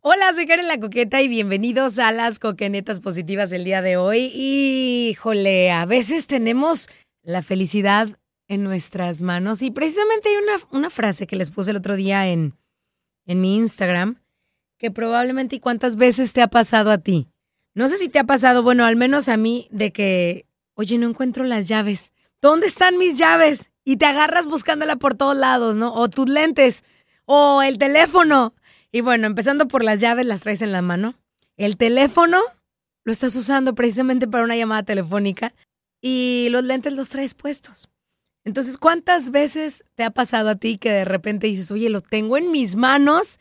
Hola, soy Karen La Coqueta y bienvenidos a las coquenetas positivas el día de hoy. Híjole, a veces tenemos la felicidad en nuestras manos y precisamente hay una, una frase que les puse el otro día en, en mi Instagram que probablemente y cuántas veces te ha pasado a ti. No sé si te ha pasado, bueno, al menos a mí, de que, oye, no encuentro las llaves. ¿Dónde están mis llaves? Y te agarras buscándola por todos lados, ¿no? O tus lentes, o el teléfono. Y bueno, empezando por las llaves, las traes en la mano. El teléfono lo estás usando precisamente para una llamada telefónica y los lentes los traes puestos. Entonces, ¿cuántas veces te ha pasado a ti que de repente dices, oye, lo tengo en mis manos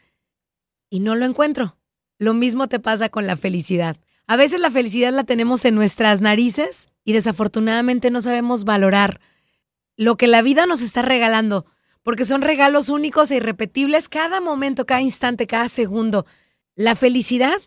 y no lo encuentro? Lo mismo te pasa con la felicidad. A veces la felicidad la tenemos en nuestras narices y desafortunadamente no sabemos valorar lo que la vida nos está regalando porque son regalos únicos e irrepetibles cada momento, cada instante, cada segundo. La felicidad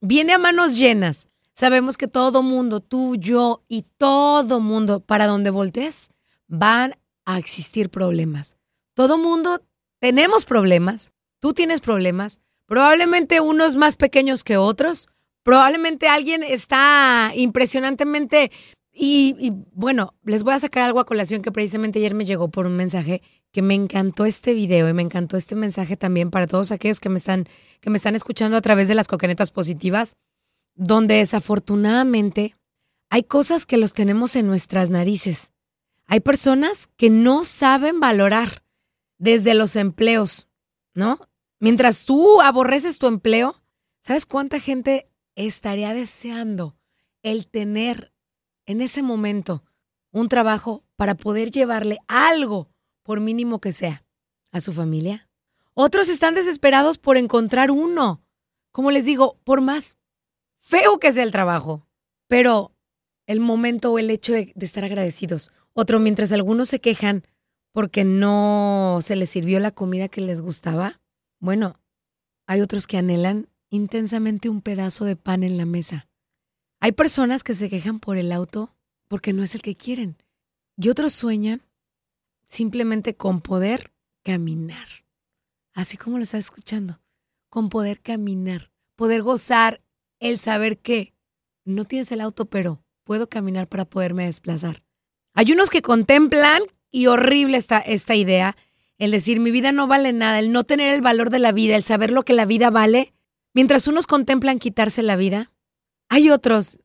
viene a manos llenas. Sabemos que todo mundo, tú, yo y todo mundo, para donde voltees, van a existir problemas. Todo mundo tenemos problemas. Tú tienes problemas. Probablemente unos más pequeños que otros. Probablemente alguien está impresionantemente y, y, bueno, les voy a sacar algo a colación que precisamente ayer me llegó por un mensaje que me encantó este video y me encantó este mensaje también para todos aquellos que me están, que me están escuchando a través de las coquenetas positivas, donde desafortunadamente hay cosas que los tenemos en nuestras narices. Hay personas que no saben valorar desde los empleos, ¿no? Mientras tú aborreces tu empleo, ¿sabes cuánta gente estaría deseando el tener en ese momento un trabajo para poder llevarle algo, por mínimo que sea, a su familia. Otros están desesperados por encontrar uno. Como les digo, por más feo que sea el trabajo, pero el momento o el hecho de, estar agradecidos. Otro, mientras algunos se quejan porque no se les sirvió la comida que les gustaba, bueno, hay otros que anhelan intensamente un pedazo de pan en la mesa. Hay personas que se quejan por el auto porque no es el que quieren. Y otros sueñan simplemente con poder caminar. Así como lo estás escuchando. Con poder caminar. Poder gozar el saber que no tienes el auto, pero puedo caminar para poderme desplazar. Hay unos que contemplan, y horrible está esta idea, el decir mi vida no vale nada, el no tener el valor de la vida, el saber lo que la vida vale. Mientras unos contemplan quitarse la vida, hay otros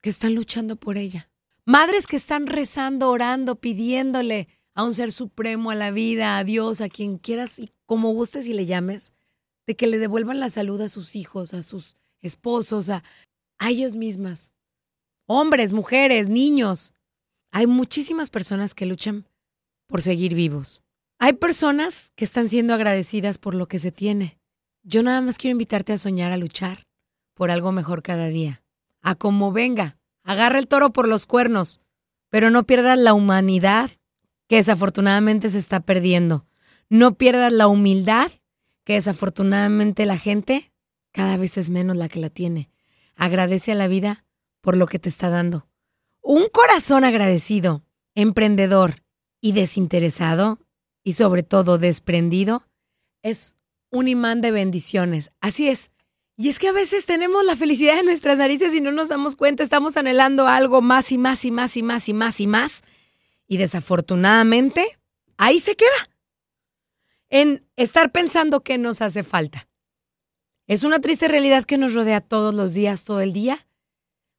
que están luchando por ella. Madres que están rezando, orando, pidiéndole a un ser supremo, a la vida, a Dios, a quien quieras y como gustes y le llames, de que le devuelvan la salud a sus hijos, a sus esposos, a, a ellos mismas. Hombres, mujeres, niños. Hay muchísimas personas que luchan por seguir vivos. Hay personas que están siendo agradecidas por lo que se tiene. Yo nada más quiero invitarte a soñar, a luchar por algo mejor cada día. A como venga, agarra el toro por los cuernos, pero no pierdas la humanidad que desafortunadamente se está perdiendo. No pierdas la humildad que desafortunadamente la gente cada vez es menos la que la tiene. Agradece a la vida por lo que te está dando. Un corazón agradecido, emprendedor y desinteresado, y sobre todo desprendido, es un imán de bendiciones. Así es. Y es que a veces tenemos la felicidad en nuestras narices y no nos damos cuenta, estamos anhelando algo más y más y más y más y más y más. Y desafortunadamente, ahí se queda. En estar pensando que nos hace falta. Es una triste realidad que nos rodea todos los días, todo el día,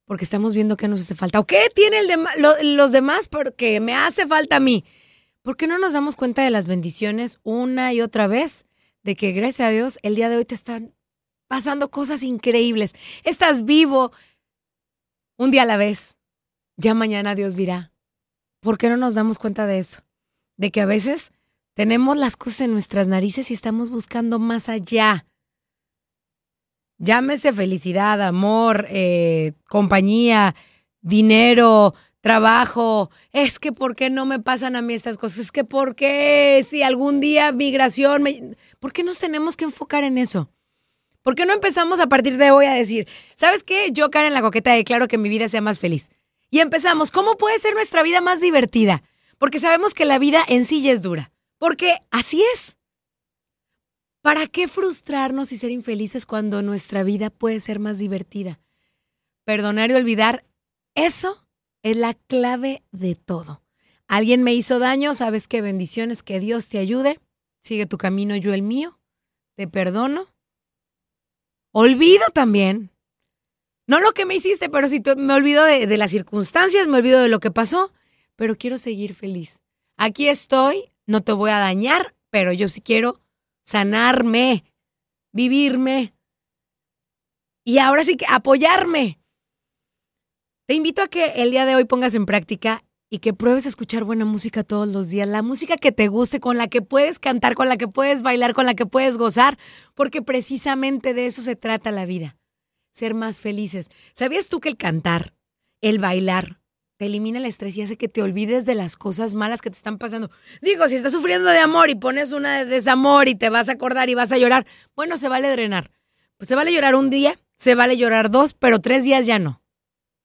porque estamos viendo que nos hace falta. ¿O qué tiene el los demás porque me hace falta a mí? ¿Por qué no nos damos cuenta de las bendiciones una y otra vez? De que gracias a Dios el día de hoy te están pasando cosas increíbles. Estás vivo un día a la vez. Ya mañana Dios dirá. ¿Por qué no nos damos cuenta de eso? De que a veces tenemos las cosas en nuestras narices y estamos buscando más allá. Llámese felicidad, amor, eh, compañía, dinero, trabajo. Es que ¿por qué no me pasan a mí estas cosas? Es que ¿por qué si algún día migración me... ¿Por qué nos tenemos que enfocar en eso? ¿Por qué no empezamos a partir de hoy a decir, ¿sabes qué? Yo, Karen La Coqueta, declaro que mi vida sea más feliz. Y empezamos, ¿cómo puede ser nuestra vida más divertida? Porque sabemos que la vida en sí ya es dura. Porque así es. ¿Para qué frustrarnos y ser infelices cuando nuestra vida puede ser más divertida? Perdonar y olvidar, eso es la clave de todo. Alguien me hizo daño, sabes qué bendiciones, que Dios te ayude. Sigue tu camino, yo el mío. Te perdono Olvido también. No lo que me hiciste, pero si me olvido de, de las circunstancias, me olvido de lo que pasó, pero quiero seguir feliz. Aquí estoy, no te voy a dañar, pero yo sí quiero sanarme, vivirme y ahora sí que apoyarme. Te invito a que el día de hoy pongas en práctica y que pruebes a escuchar buena música todos los días, la música que te guste, con la que puedes cantar, con la que puedes bailar, con la que puedes gozar, porque precisamente de eso se trata la vida, ser más felices. ¿Sabías tú que el cantar, el bailar, te elimina el estrés y hace que te olvides de las cosas malas que te están pasando? Digo, si estás sufriendo de amor y pones una de desamor y te vas a acordar y vas a llorar, bueno, se vale drenar. Pues se vale llorar un día, se vale llorar dos, pero tres días ya no.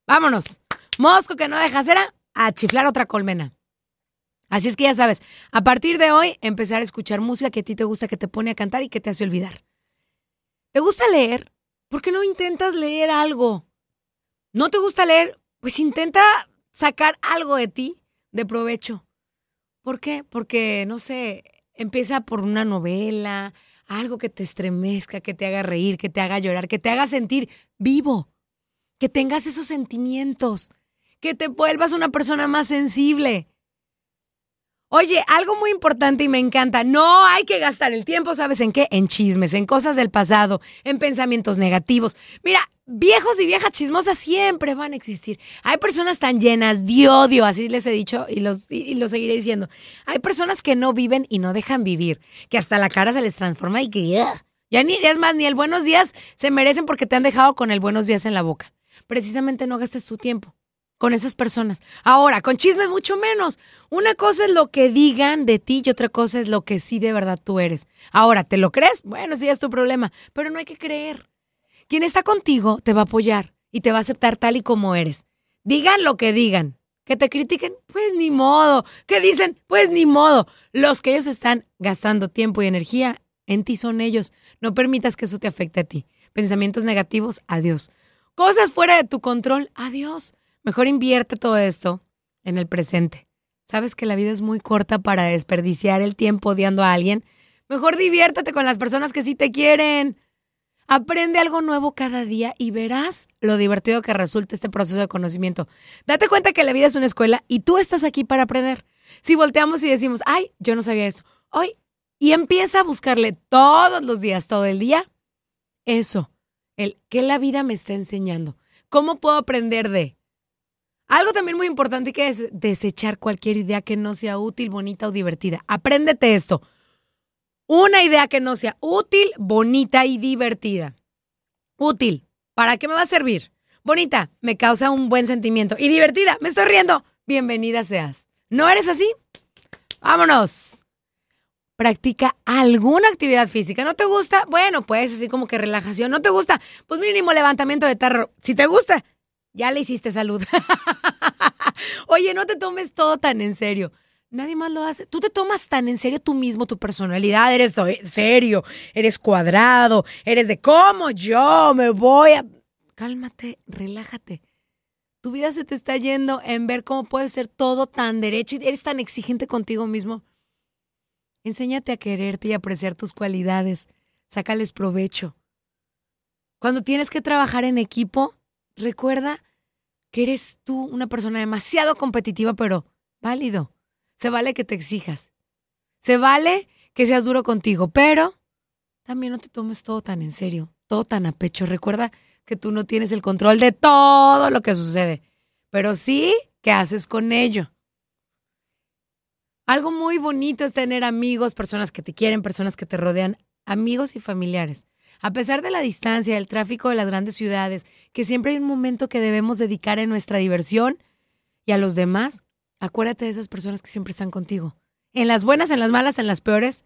Vámonos. Mosco que no deja cera, a chiflar otra colmena. Así es que ya sabes, a partir de hoy empezar a escuchar música que a ti te gusta, que te pone a cantar y que te hace olvidar. ¿Te gusta leer? ¿Por qué no intentas leer algo? ¿No te gusta leer? Pues intenta sacar algo de ti de provecho. ¿Por qué? Porque, no sé, empieza por una novela, algo que te estremezca, que te haga reír, que te haga llorar, que te haga sentir vivo, que tengas esos sentimientos que te vuelvas una persona más sensible. Oye, algo muy importante y me encanta, no hay que gastar el tiempo, ¿sabes en qué? En chismes, en cosas del pasado, en pensamientos negativos. Mira, viejos y viejas chismosas siempre van a existir. Hay personas tan llenas de odio, así les he dicho y, los, y lo seguiré diciendo. Hay personas que no viven y no dejan vivir, que hasta la cara se les transforma y que ya ni, es más, ni el buenos días se merecen porque te han dejado con el buenos días en la boca. Precisamente no gastes tu tiempo con esas personas. Ahora, con chismes mucho menos. Una cosa es lo que digan de ti y otra cosa es lo que sí de verdad tú eres. Ahora, ¿te lo crees? Bueno, sí es tu problema, pero no hay que creer. Quien está contigo te va a apoyar y te va a aceptar tal y como eres. Digan lo que digan. Que te critiquen, pues ni modo. Que dicen, pues ni modo. Los que ellos están gastando tiempo y energía en ti son ellos. No permitas que eso te afecte a ti. Pensamientos negativos, adiós. Cosas fuera de tu control, adiós. Mejor invierte todo esto en el presente. Sabes que la vida es muy corta para desperdiciar el tiempo odiando a alguien. Mejor diviértete con las personas que sí te quieren. Aprende algo nuevo cada día y verás lo divertido que resulta este proceso de conocimiento. Date cuenta que la vida es una escuela y tú estás aquí para aprender. Si volteamos y decimos, ay, yo no sabía eso, hoy, y empieza a buscarle todos los días, todo el día, eso, el que la vida me está enseñando. ¿Cómo puedo aprender de? Algo también muy importante que es desechar cualquier idea que no sea útil, bonita o divertida. Apréndete esto. Una idea que no sea útil, bonita y divertida. Útil. ¿Para qué me va a servir? Bonita, me causa un buen sentimiento. Y divertida, me estoy riendo. Bienvenida seas. ¿No eres así? Vámonos. Practica alguna actividad física. ¿No te gusta? Bueno, pues así como que relajación. ¿No te gusta? Pues mínimo levantamiento de tarro. Si te gusta, ya le hiciste salud. Oye, no te tomes todo tan en serio. Nadie más lo hace. Tú te tomas tan en serio tú mismo tu personalidad. Eres serio, eres cuadrado, eres de cómo yo me voy a... Cálmate, relájate. Tu vida se te está yendo en ver cómo puede ser todo tan derecho y eres tan exigente contigo mismo. Enséñate a quererte y apreciar tus cualidades. Sácales provecho. Cuando tienes que trabajar en equipo, recuerda que eres tú una persona demasiado competitiva, pero válido. Se vale que te exijas. Se vale que seas duro contigo, pero también no te tomes todo tan en serio, todo tan a pecho. Recuerda que tú no tienes el control de todo lo que sucede, pero sí qué haces con ello. Algo muy bonito es tener amigos, personas que te quieren, personas que te rodean, amigos y familiares. A pesar de la distancia, del tráfico de las grandes ciudades, que siempre hay un momento que debemos dedicar en nuestra diversión y a los demás, Acuérdate de esas personas que siempre están contigo. En las buenas, en las malas, en las peores.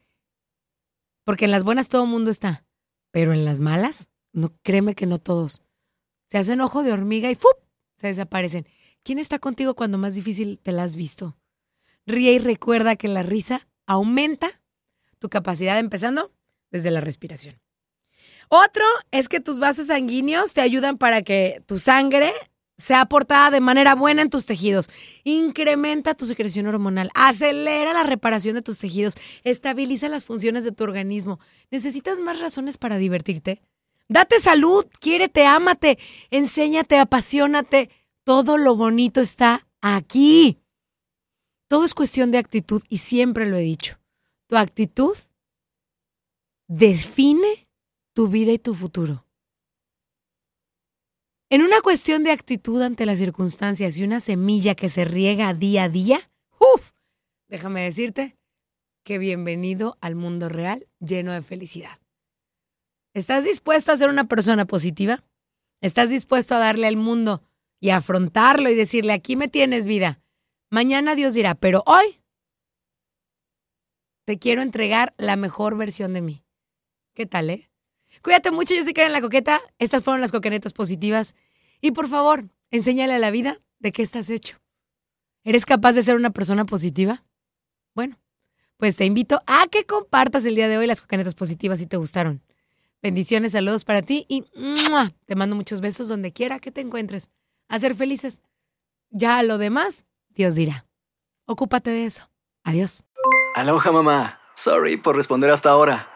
Porque en las buenas todo el mundo está. Pero en las malas, no créeme que no todos. Se hacen ojo de hormiga y ¡fup! se desaparecen. ¿Quién está contigo cuando más difícil te la has visto? Ríe y recuerda que la risa aumenta tu capacidad empezando desde la respiración. Otro es que tus vasos sanguíneos te ayudan para que tu sangre sea aportada de manera buena en tus tejidos. Incrementa tu secreción hormonal, acelera la reparación de tus tejidos, estabiliza las funciones de tu organismo. ¿Necesitas más razones para divertirte? Date salud, quiérete, ámate, enséñate, apasionate. Todo lo bonito está aquí. Todo es cuestión de actitud y siempre lo he dicho. Tu actitud define tu vida y tu futuro. En una cuestión de actitud ante las circunstancias y una semilla que se riega día a día, ¡uf! Déjame decirte que bienvenido al mundo real lleno de felicidad. ¿Estás dispuesto a ser una persona positiva? ¿Estás dispuesto a darle al mundo y afrontarlo y decirle, aquí me tienes vida? Mañana Dios dirá, pero hoy te quiero entregar la mejor versión de mí. ¿Qué tal, eh? Cuídate mucho, yo soy Karen La Coqueta. Estas fueron las coquenetas positivas. Y por favor, enséñale a la vida de qué estás hecho. ¿Eres capaz de ser una persona positiva? Bueno, pues te invito a que compartas el día de hoy las coquenetas positivas si te gustaron. Bendiciones, saludos para ti y te mando muchos besos donde quiera que te encuentres. A ser felices. Ya lo demás, Dios dirá. Ocúpate de eso. Adiós. Aloha mamá. Sorry por responder hasta ahora.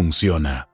funciona.